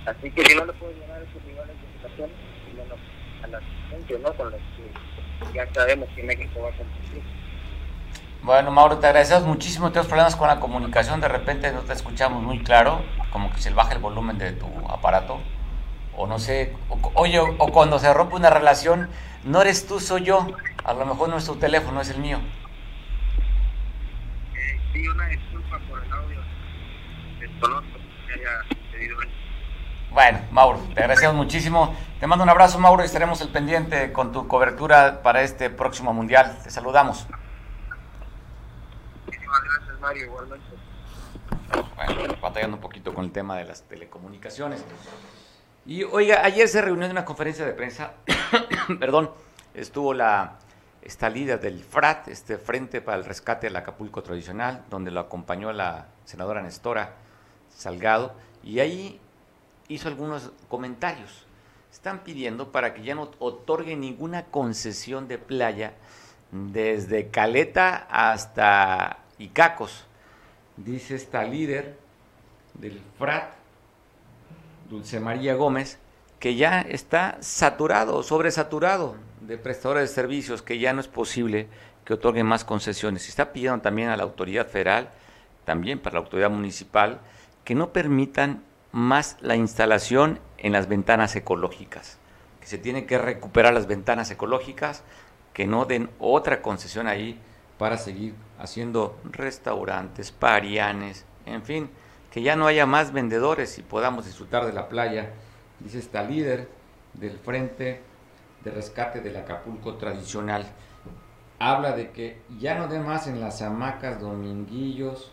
así que si no le pueden ganar a esos rivales de nuestra zona, menos a las con los que ya sabemos que México va a competir. Bueno, Mauro, te agradecemos muchísimo. Tenemos problemas con la comunicación, de repente no te escuchamos muy claro, como que se baja el volumen de tu aparato, o no sé, oye, o, cuando se rompe una relación, no eres tú, soy yo, a lo mejor no es tu teléfono, es el mío. Eh, sí, una disculpa por el audio, desconozco que haya sucedido eso. Bueno, Mauro, te agradecemos muchísimo. Te mando un abrazo, Mauro, y estaremos al pendiente con tu cobertura para este próximo Mundial. Te saludamos. Muchísimas gracias, Mario, igualmente. Bueno, batallando un poquito con el tema de las telecomunicaciones. Y oiga, ayer se reunió en una conferencia de prensa, <coughs> perdón, estuvo la esta líder del FRAT, este Frente para el Rescate del Acapulco Tradicional, donde lo acompañó la senadora Nestora Salgado, y ahí hizo algunos comentarios están pidiendo para que ya no otorgue ninguna concesión de playa desde Caleta hasta Icacos. Dice esta líder del FRAT, Dulce María Gómez, que ya está saturado, sobresaturado de prestadores de servicios, que ya no es posible que otorguen más concesiones. Está pidiendo también a la autoridad federal, también para la autoridad municipal, que no permitan más la instalación en las ventanas ecológicas, que se tienen que recuperar las ventanas ecológicas, que no den otra concesión ahí para seguir haciendo restaurantes, parianes, en fin, que ya no haya más vendedores y podamos disfrutar de la playa, dice esta líder del Frente de Rescate del Acapulco tradicional. Habla de que ya no den más en las hamacas, dominguillos,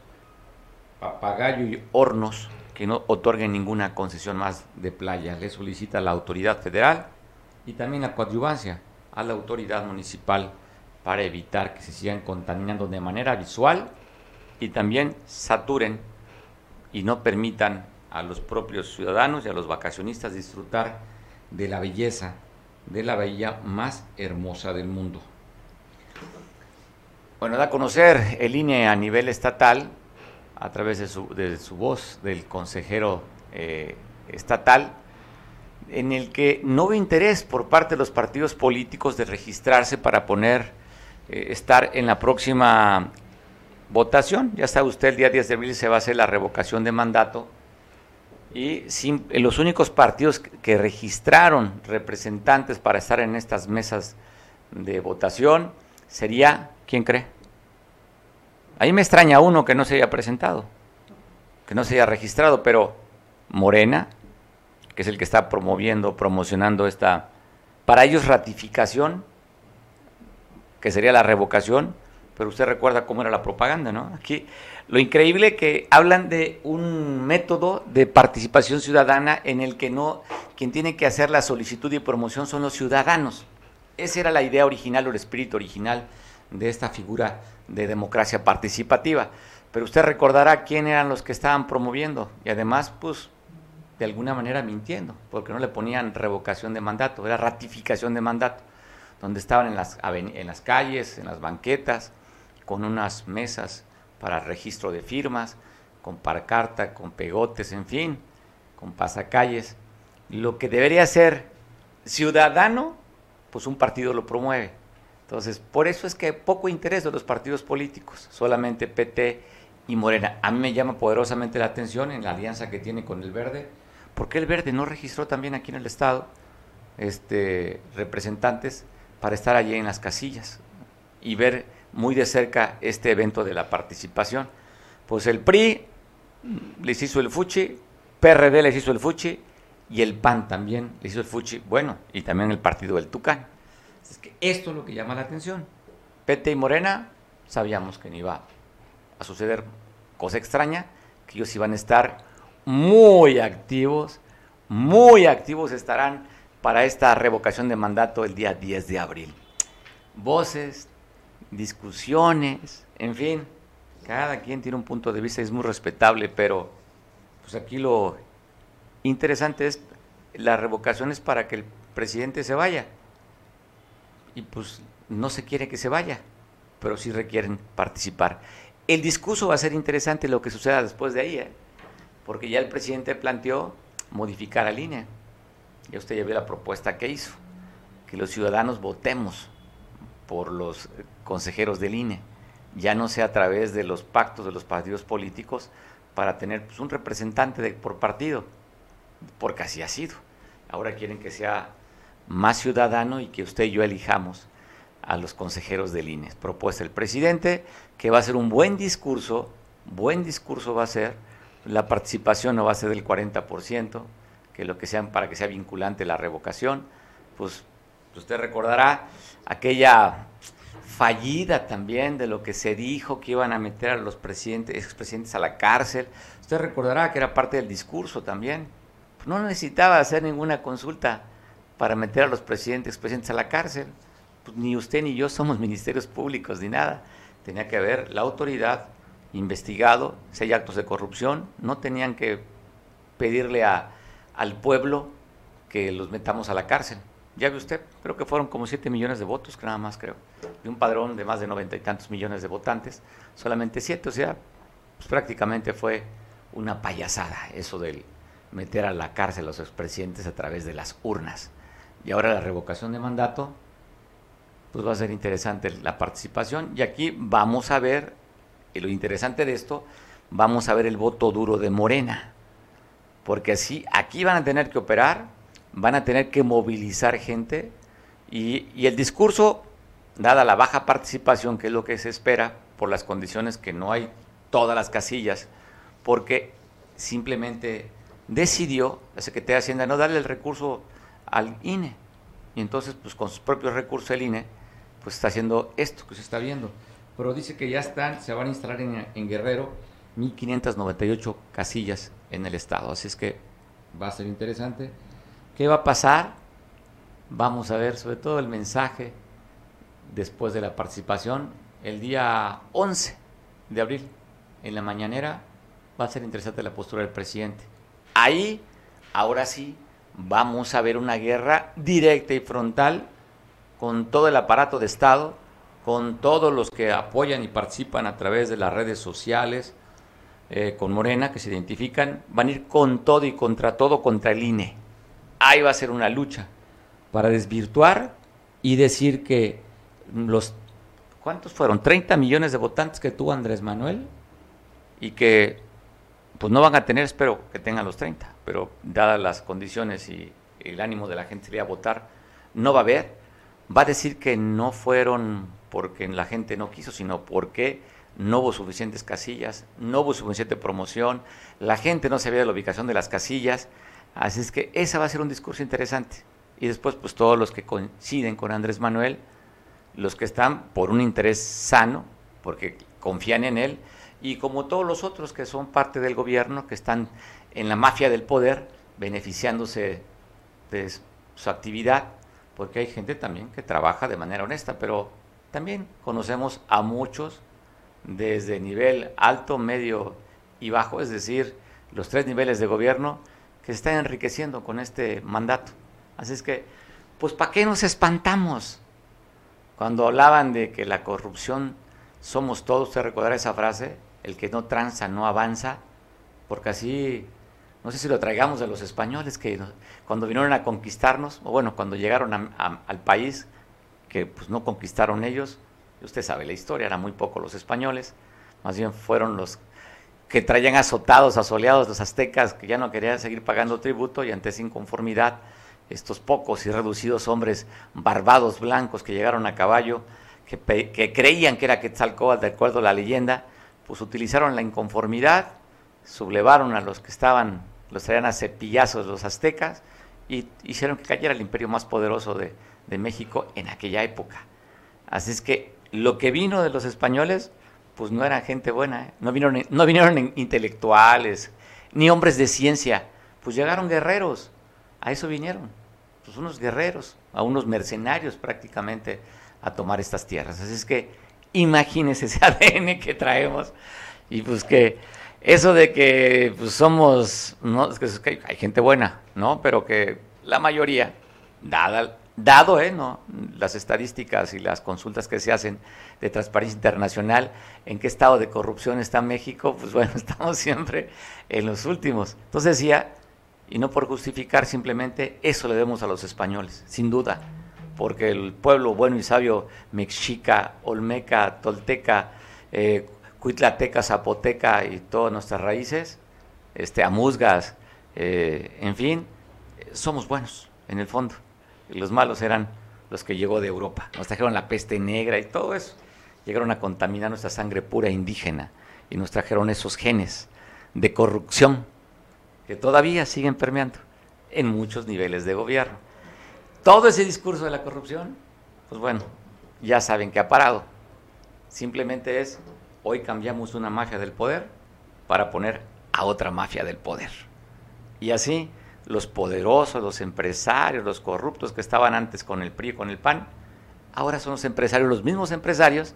papagayo y hornos que no otorguen ninguna concesión más de playa. Le solicita a la autoridad federal y también la coadyuvancia a la autoridad municipal para evitar que se sigan contaminando de manera visual y también saturen y no permitan a los propios ciudadanos y a los vacacionistas disfrutar de la belleza de la bahía más hermosa del mundo. Bueno, da a conocer el INE a nivel estatal, a través de su, de su voz del consejero eh, estatal, en el que no hubo interés por parte de los partidos políticos de registrarse para poner, eh, estar en la próxima votación. Ya sabe usted, el día 10 de abril se va a hacer la revocación de mandato y los únicos partidos que registraron representantes para estar en estas mesas de votación sería, ¿quién cree? Ahí me extraña uno que no se haya presentado, que no se haya registrado, pero Morena, que es el que está promoviendo, promocionando esta, para ellos ratificación, que sería la revocación, pero usted recuerda cómo era la propaganda, ¿no? Aquí lo increíble que hablan de un método de participación ciudadana en el que no quien tiene que hacer la solicitud y promoción son los ciudadanos. Esa era la idea original o el espíritu original de esta figura de democracia participativa. Pero usted recordará quién eran los que estaban promoviendo y además, pues, de alguna manera mintiendo, porque no le ponían revocación de mandato, era ratificación de mandato, donde estaban en las, en las calles, en las banquetas, con unas mesas para registro de firmas, con parcarta, con pegotes, en fin, con pasacalles. Lo que debería ser ciudadano, pues un partido lo promueve. Entonces, por eso es que hay poco interés de los partidos políticos, solamente PT y Morena. A mí me llama poderosamente la atención en la alianza que tiene con el Verde, porque el Verde no registró también aquí en el Estado este, representantes para estar allí en las casillas y ver muy de cerca este evento de la participación. Pues el PRI les hizo el fuchi, PRD les hizo el fuchi y el PAN también les hizo el fuchi, bueno, y también el partido del Tucán. Es que esto es lo que llama la atención. PT y Morena sabíamos que no iba a suceder cosa extraña, que ellos iban a estar muy activos, muy activos estarán para esta revocación de mandato el día 10 de abril. Voces, discusiones, en fin, cada quien tiene un punto de vista, es muy respetable, pero pues aquí lo interesante es la revocación es para que el presidente se vaya. Y pues no se quiere que se vaya, pero sí requieren participar. El discurso va a ser interesante lo que suceda después de ahí, ¿eh? porque ya el presidente planteó modificar la línea. Ya usted ya vio la propuesta que hizo, que los ciudadanos votemos por los consejeros del INE, ya no sea a través de los pactos de los partidos políticos para tener pues, un representante de, por partido, porque así ha sido. Ahora quieren que sea más ciudadano y que usted y yo elijamos a los consejeros del INE. Propuesta el presidente, que va a ser un buen discurso, buen discurso va a ser, la participación no va a ser del 40%, que lo que sean para que sea vinculante la revocación, pues usted recordará aquella fallida también de lo que se dijo que iban a meter a los presidentes, expresidentes a la cárcel. Usted recordará que era parte del discurso también. No necesitaba hacer ninguna consulta para meter a los presidentes, expresidentes a la cárcel. Pues ni usted ni yo somos <laughs> ministerios públicos ni nada. Tenía que haber la autoridad investigado si hay actos de corrupción. No tenían que pedirle al pueblo que los metamos a la cárcel. Ya ve usted, creo que fueron como 7 millones de votos, que nada más creo, de un padrón de más de noventa y tantos millones de votantes, solamente 7, o sea, pues prácticamente fue una payasada eso del meter a la cárcel a los expresidentes a través de las urnas. Y ahora la revocación de mandato, pues va a ser interesante la participación. Y aquí vamos a ver, y lo interesante de esto, vamos a ver el voto duro de Morena. Porque así, aquí van a tener que operar van a tener que movilizar gente y, el discurso, dada la baja participación, que es lo que se espera por las condiciones que no hay todas las casillas, porque simplemente decidió la Secretaría de Hacienda no darle el recurso al INE. Y entonces, pues con sus propios recursos el INE, pues está haciendo esto que se está viendo. Pero dice que ya están, se van a instalar en, en Guerrero 1.598 casillas en el estado. Así es que va a ser interesante. ¿Qué va a pasar? Vamos a ver sobre todo el mensaje después de la participación el día 11 de abril en la mañanera. Va a ser interesante la postura del presidente. Ahí, ahora sí, vamos a ver una guerra directa y frontal con todo el aparato de Estado, con todos los que apoyan y participan a través de las redes sociales, eh, con Morena, que se identifican, van a ir con todo y contra todo contra el INE. Ahí va a ser una lucha para desvirtuar y decir que los, ¿cuántos fueron? 30 millones de votantes que tuvo Andrés Manuel y que pues no van a tener, espero que tengan los 30, pero dadas las condiciones y el ánimo de la gente sería votar, no va a haber, va a decir que no fueron porque la gente no quiso, sino porque no hubo suficientes casillas, no hubo suficiente promoción, la gente no sabía de la ubicación de las casillas, así es que ese va a ser un discurso interesante. Y después, pues todos los que coinciden con Andrés Manuel, los que están por un interés sano, porque confían en él, y como todos los otros que son parte del gobierno, que están en la mafia del poder, beneficiándose de su actividad, porque hay gente también que trabaja de manera honesta, pero también conocemos a muchos desde nivel alto, medio y bajo, es decir, los tres niveles de gobierno que se están enriqueciendo con este mandato. Así es que, pues, ¿para qué nos espantamos? Cuando hablaban de que la corrupción somos todos, usted recordará esa frase, el que no tranza no avanza, porque así, no sé si lo traigamos de los españoles, que cuando vinieron a conquistarnos, o bueno, cuando llegaron al país, que pues no conquistaron ellos, usted sabe la historia, eran muy pocos los españoles, más bien fueron los que traían azotados, asoleados los aztecas, que ya no querían seguir pagando tributo y ante esa inconformidad, estos pocos y reducidos hombres barbados blancos que llegaron a caballo, que, creían que era Quetzalcóatl, de acuerdo a la leyenda, pues utilizaron la inconformidad, sublevaron a los que estaban, los traían a cepillazos los aztecas, y hicieron que cayera el imperio más poderoso de, de México en aquella época. Así es que lo que vino de los españoles, pues no era gente buena, ¿eh? no, vinieron, no vinieron intelectuales, ni hombres de ciencia, pues llegaron guerreros, a eso vinieron, pues unos guerreros, a unos mercenarios prácticamente a tomar estas tierras. Así es que imagínense ese <laughs> ADN que traemos y pues que eso de que pues, somos, no, es que hay gente buena, ¿no? Pero que la mayoría, dada dado ¿eh? ¿no? las estadísticas y las consultas que se hacen de Transparencia Internacional, en qué estado de corrupción está México, pues bueno, <laughs> estamos siempre en los últimos. Entonces decía, y no por justificar, simplemente eso le debemos a los españoles, sin duda, porque el pueblo bueno y sabio mexica, olmeca, tolteca, eh, cuitlateca, zapoteca y todas nuestras raíces, este, amuzgas, eh, en fin, somos buenos en el fondo los malos eran los que llegó de Europa. Nos trajeron la peste negra y todo eso. Llegaron a contaminar nuestra sangre pura indígena y nos trajeron esos genes de corrupción que todavía siguen permeando en muchos niveles de gobierno. Todo ese discurso de la corrupción, pues bueno, ya saben que ha parado. Simplemente es, hoy cambiamos una mafia del poder para poner a otra mafia del poder. Y así los poderosos, los empresarios, los corruptos que estaban antes con el PRI y con el PAN, ahora son los empresarios, los mismos empresarios,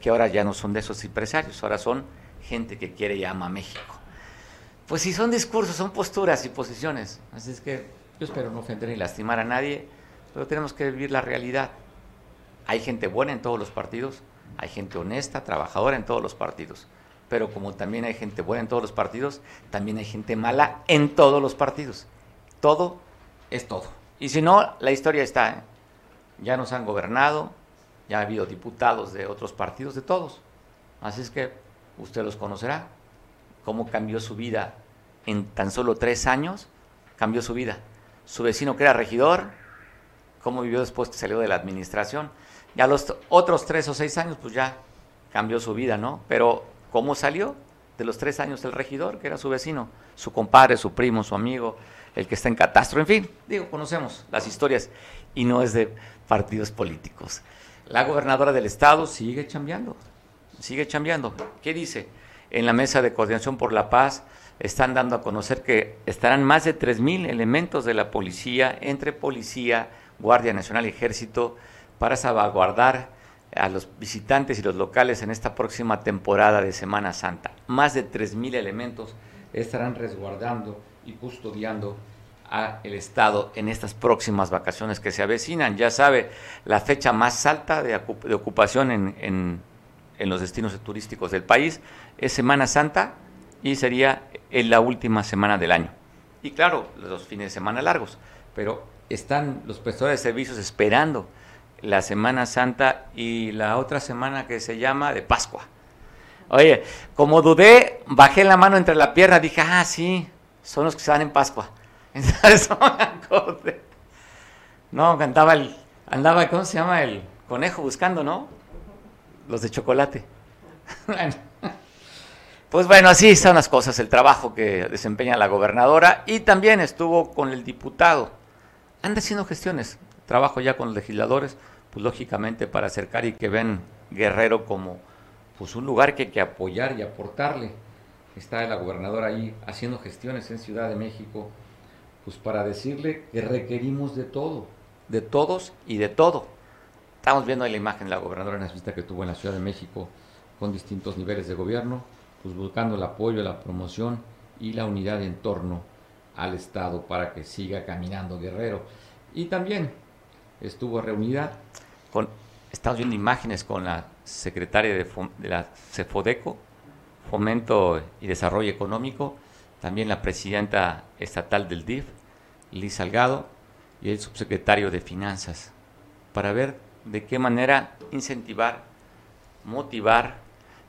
que ahora ya no son de esos empresarios, ahora son gente que quiere y ama a México. Pues si son discursos, son posturas y posiciones. Así es que yo espero no ofender ni lastimar a nadie, pero tenemos que vivir la realidad. Hay gente buena en todos los partidos, hay gente honesta, trabajadora en todos los partidos. Pero como también hay gente buena en todos los partidos, también hay gente mala en todos los partidos todo es todo. Y si no, la historia está. ¿eh? Ya nos han gobernado, ya ha habido diputados de otros partidos, de todos. Así es que usted los conocerá. Cómo cambió su vida en tan solo tres años, cambió su vida. Su vecino que era regidor, cómo vivió después que salió de la administración. Ya los otros tres o seis años, pues ya cambió su vida, ¿no? Pero ¿cómo salió? de los tres años del regidor, que era su vecino, su compadre, su primo, su amigo, el que está en catastro, en fin, digo, conocemos las historias y no es de partidos políticos. La gobernadora del estado sigue chambeando, sigue chambeando. ¿Qué dice? En la mesa de coordinación por la paz están dando a conocer que estarán más de 3.000 elementos de la policía, entre policía, Guardia Nacional y Ejército, para salvaguardar a los visitantes y los locales en esta próxima temporada de Semana Santa. Más de 3.000 elementos estarán resguardando y custodiando a el Estado en estas próximas vacaciones que se avecinan. Ya sabe, la fecha más alta de, ocupación en, en, los destinos turísticos del país es Semana Santa y sería en la última semana del año. Y claro, los fines de semana largos, pero están los prestadores de servicios esperando la Semana Santa y la otra semana que se llama de Pascua. Oye, como dudé, bajé la mano entre la pierna, dije, ah, sí, son los que se dan en Pascua. <laughs> No, cantaba el, andaba, ¿cómo se llama? El conejo buscando, ¿no? Los de chocolate. <laughs> Pues bueno, así son las cosas, el trabajo que desempeña la gobernadora y también estuvo con el diputado. Anda haciendo gestiones, trabajo ya con los legisladores, pues lógicamente para acercar y que ven Guerrero como pues un lugar que hay que apoyar y aportarle. Está la gobernadora ahí haciendo gestiones en Ciudad de México, pues para decirle que requerimos de todo, de todos y de todo. Estamos viendo ahí la imagen de la gobernadora en la visita que tuvo en la Ciudad de México con distintos niveles de gobierno pues buscando el apoyo, la promoción y la unidad en torno al Estado para que siga caminando Guerrero. Y también estuvo reunida con, estamos viendo imágenes con la secretaria de, de la CEFODECO, Fomento y Desarrollo Económico, también la presidenta estatal del DIF, Liz Salgado, y el subsecretario de Finanzas, para ver de qué manera incentivar, motivar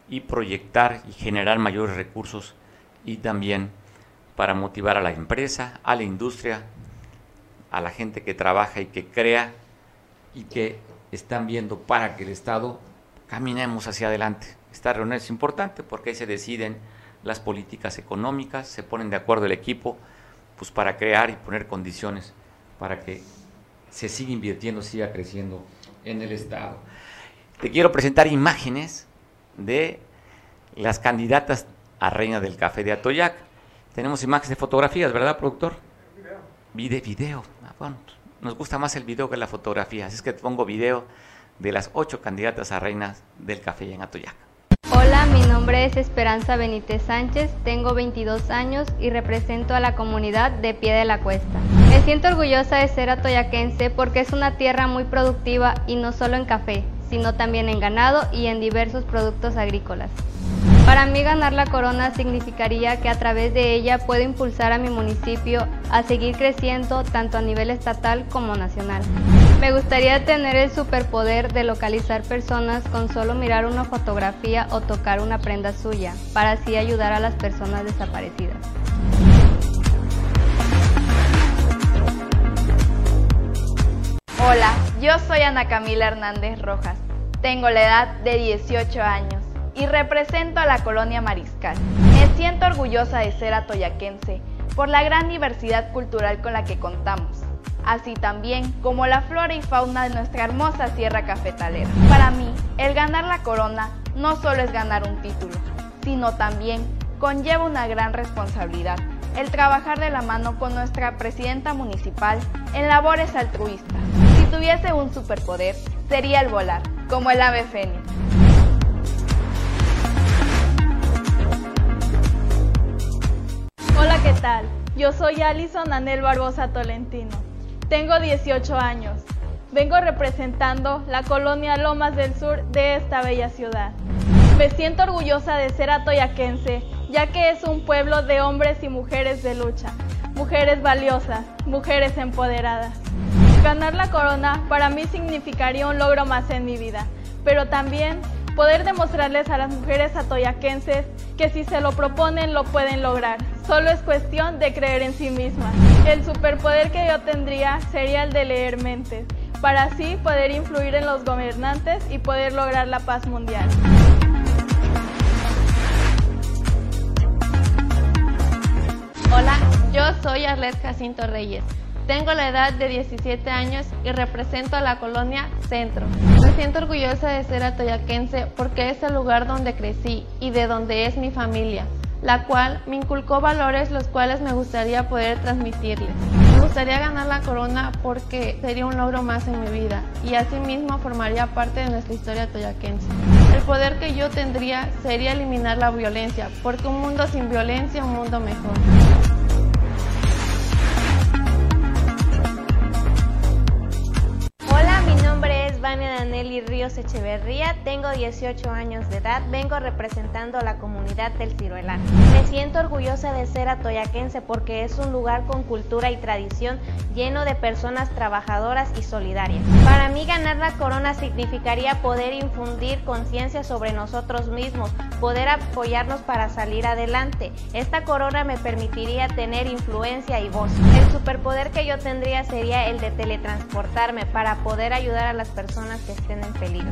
y proyectar y generar mayores recursos y también para motivar a la empresa, a la industria, a la gente que trabaja y que crea y que están viendo para que el Estado caminemos hacia adelante. Esta reunión es importante porque ahí se deciden las políticas económicas, se ponen de acuerdo el equipo pues para crear y poner condiciones para que se siga invirtiendo, siga creciendo en el Estado. Te quiero presentar imágenes de las candidatas a reina del café de Atoyac. Tenemos imágenes de fotografías, ¿verdad, productor? Video. Video. Ah, bueno, nos gusta más el video que la fotografía, así es que pongo video de las ocho candidatas a reinas del café en Atoyac. Mi nombre es Esperanza Benítez Sánchez, tengo 22 años y represento a la comunidad de Pie de la Cuesta. Me siento orgullosa de ser atoyaquense porque es una tierra muy productiva y no solo en café, sino también en ganado y en diversos productos agrícolas. Para mí ganar la corona significaría que a través de ella puedo impulsar a mi municipio a seguir creciendo tanto a nivel estatal como nacional. Me gustaría tener el superpoder de localizar personas con solo mirar una fotografía o tocar una prenda suya, para así ayudar a las personas desaparecidas. Hola, yo soy Ana Camila Hernández Rojas. Tengo la edad de 18 años y represento a la colonia Mariscal. Me siento orgullosa de ser atoyaquense por la gran diversidad cultural con la que contamos, así también como la flora y fauna de nuestra hermosa sierra cafetalera. Para mí, el ganar la corona no solo es ganar un título, sino también conlleva una gran responsabilidad el trabajar de la mano con nuestra presidenta municipal en labores altruistas tuviese un superpoder, sería el volar, como el ave fénix. Hola, ¿qué tal? Yo soy Alison Anel Barbosa Tolentino. Tengo 18 años. Vengo representando la colonia Lomas del Sur de esta bella ciudad. Me siento orgullosa de ser atoyaquense, ya que es un pueblo de hombres y mujeres de lucha, mujeres valiosas, mujeres empoderadas. Ganar la corona para mí significaría un logro más en mi vida, pero también poder demostrarles a las mujeres atoyaquenses que si se lo proponen lo pueden lograr. Solo es cuestión de creer en sí mismas. El superpoder que yo tendría sería el de leer mentes, para así poder influir en los gobernantes y poder lograr la paz mundial. Hola, yo soy Arlet Jacinto Reyes. Tengo la edad de 17 años y represento a la colonia Centro. Me siento orgullosa de ser atoyaquense porque es el lugar donde crecí y de donde es mi familia, la cual me inculcó valores los cuales me gustaría poder transmitirles. Me gustaría ganar la corona porque sería un logro más en mi vida y asimismo formaría parte de nuestra historia atoyaquense. El poder que yo tendría sería eliminar la violencia, porque un mundo sin violencia es un mundo mejor. Vania Danelli Ríos Echeverría, tengo 18 años de edad, vengo representando a la comunidad del Ciruelán. Me siento orgullosa de ser atoyaquense porque es un lugar con cultura y tradición lleno de personas trabajadoras y solidarias. Para mí ganar la corona significaría poder infundir conciencia sobre nosotros mismos, poder apoyarnos para salir adelante. Esta corona me permitiría tener influencia y voz. El superpoder que yo tendría sería el de teletransportarme para poder ayudar a las personas que estén en peligro.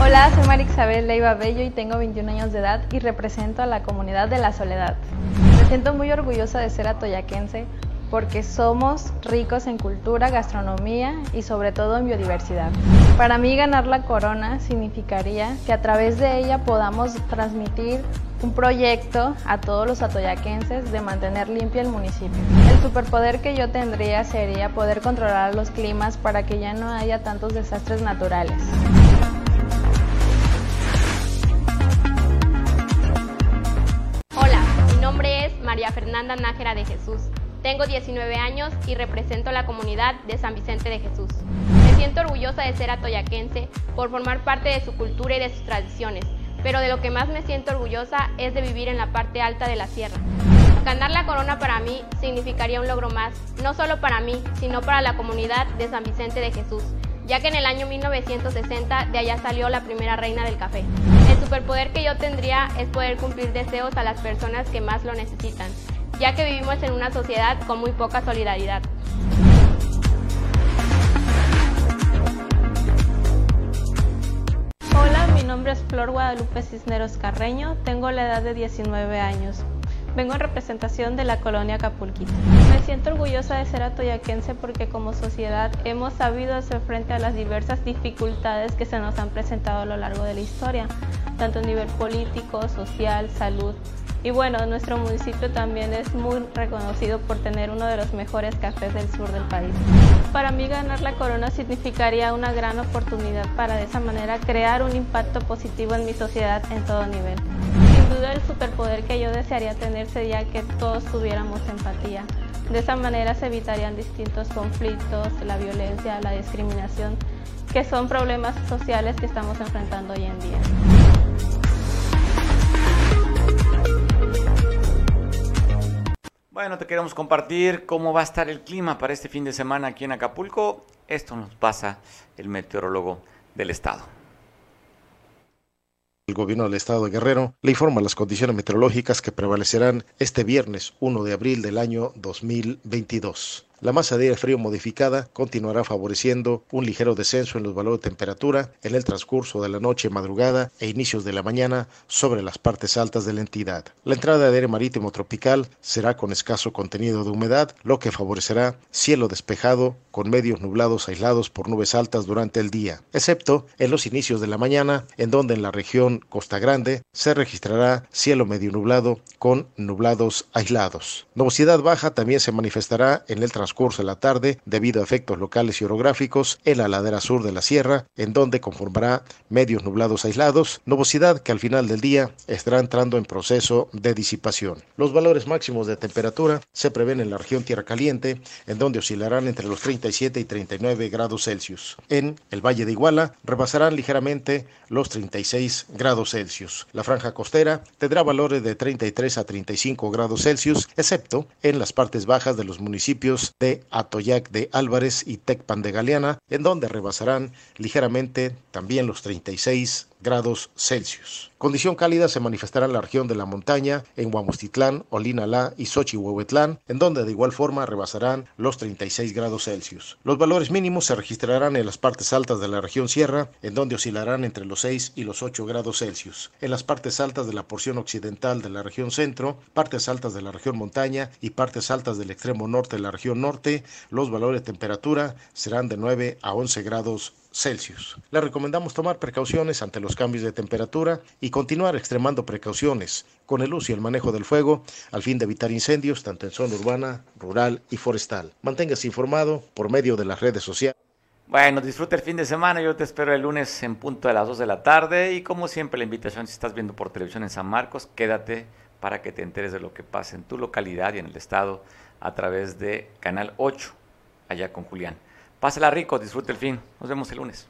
Hola, soy María Isabel Leiva Bello y tengo 21 años de edad y represento a la comunidad de la Soledad. Me siento muy orgullosa de ser atoyaquense porque somos ricos en cultura, gastronomía y sobre todo en biodiversidad. Para mí ganar la corona significaría que a través de ella podamos transmitir un proyecto a todos los atoyaquenses de mantener limpio el municipio. El superpoder que yo tendría sería poder controlar los climas para que ya no haya tantos desastres naturales. Hola, mi nombre es María Fernanda Nájera de Jesús. Tengo 19 años y represento la comunidad de San Vicente de Jesús. Me siento orgullosa de ser atoyaquense por formar parte de su cultura y de sus tradiciones pero de lo que más me siento orgullosa es de vivir en la parte alta de la sierra. Ganar la corona para mí significaría un logro más, no solo para mí, sino para la comunidad de San Vicente de Jesús, ya que en el año 1960 de allá salió la primera reina del café. El superpoder que yo tendría es poder cumplir deseos a las personas que más lo necesitan, ya que vivimos en una sociedad con muy poca solidaridad. nombre es Flor Guadalupe Cisneros Carreño, tengo la edad de 19 años. Vengo en representación de la colonia Capulquito. Me siento orgullosa de ser atoyaquense porque como sociedad hemos sabido hacer frente a las diversas dificultades que se nos han presentado a lo largo de la historia, tanto a nivel político, social, salud, y bueno, nuestro municipio también es muy reconocido por tener uno de los mejores cafés del sur del país. Para mí ganar la corona significaría una gran oportunidad para de esa manera crear un impacto positivo en mi sociedad en todo nivel. Sin duda el superpoder que yo desearía tener sería que todos tuviéramos empatía. De esa manera se evitarían distintos conflictos, la violencia, la discriminación, que son problemas sociales que estamos enfrentando hoy en día. Bueno, te queremos compartir cómo va a estar el clima para este fin de semana aquí en Acapulco. Esto nos pasa el meteorólogo del estado. El gobierno del estado de Guerrero le informa las condiciones meteorológicas que prevalecerán este viernes 1 de abril del año 2022. La masa de aire frío modificada continuará favoreciendo un ligero descenso en los valores de temperatura en el transcurso de la noche, madrugada e inicios de la mañana sobre las partes altas de la entidad. La entrada de aire marítimo tropical será con escaso contenido de humedad, lo que favorecerá cielo despejado con medios nublados aislados por nubes altas durante el día, excepto en los inicios de la mañana, en donde en la región Costa Grande se registrará cielo medio nublado con nublados aislados. Nubosidad baja también se manifestará en el transcurso curso de la tarde debido a efectos locales y orográficos en la ladera sur de la sierra, en donde conformará medios nublados aislados, nubosidad que al final del día estará entrando en proceso de disipación. Los valores máximos de temperatura se prevén en la región Tierra Caliente, en donde oscilarán entre los 37 y 39 grados Celsius. En el Valle de Iguala rebasarán ligeramente los 36 grados Celsius. La franja costera tendrá valores de 33 a 35 grados Celsius, excepto en las partes bajas de los municipios de Atoyac de Álvarez y Tecpan de Galeana, en donde rebasarán ligeramente también los 36 grados Celsius. Condición cálida se manifestará en la región de la montaña, en Huamustitlán, Olinalá y Xochihuehuetlán, en donde de igual forma rebasarán los 36 grados Celsius. Los valores mínimos se registrarán en las partes altas de la región sierra, en donde oscilarán entre los 6 y los 8 grados Celsius. En las partes altas de la porción occidental de la región centro, partes altas de la región montaña y partes altas del extremo norte de la región norte, los valores de temperatura serán de 9 a 11 grados Celsius. Le recomendamos tomar precauciones ante los cambios de temperatura y continuar extremando precauciones con el uso y el manejo del fuego al fin de evitar incendios tanto en zona urbana, rural y forestal. Manténgase informado por medio de las redes sociales. Bueno, disfruta el fin de semana. Yo te espero el lunes en punto de las 2 de la tarde. Y como siempre, la invitación, si estás viendo por televisión en San Marcos, quédate para que te enteres de lo que pasa en tu localidad y en el estado a través de Canal 8, allá con Julián. Pásala rico, disfrute el fin. Nos vemos el lunes.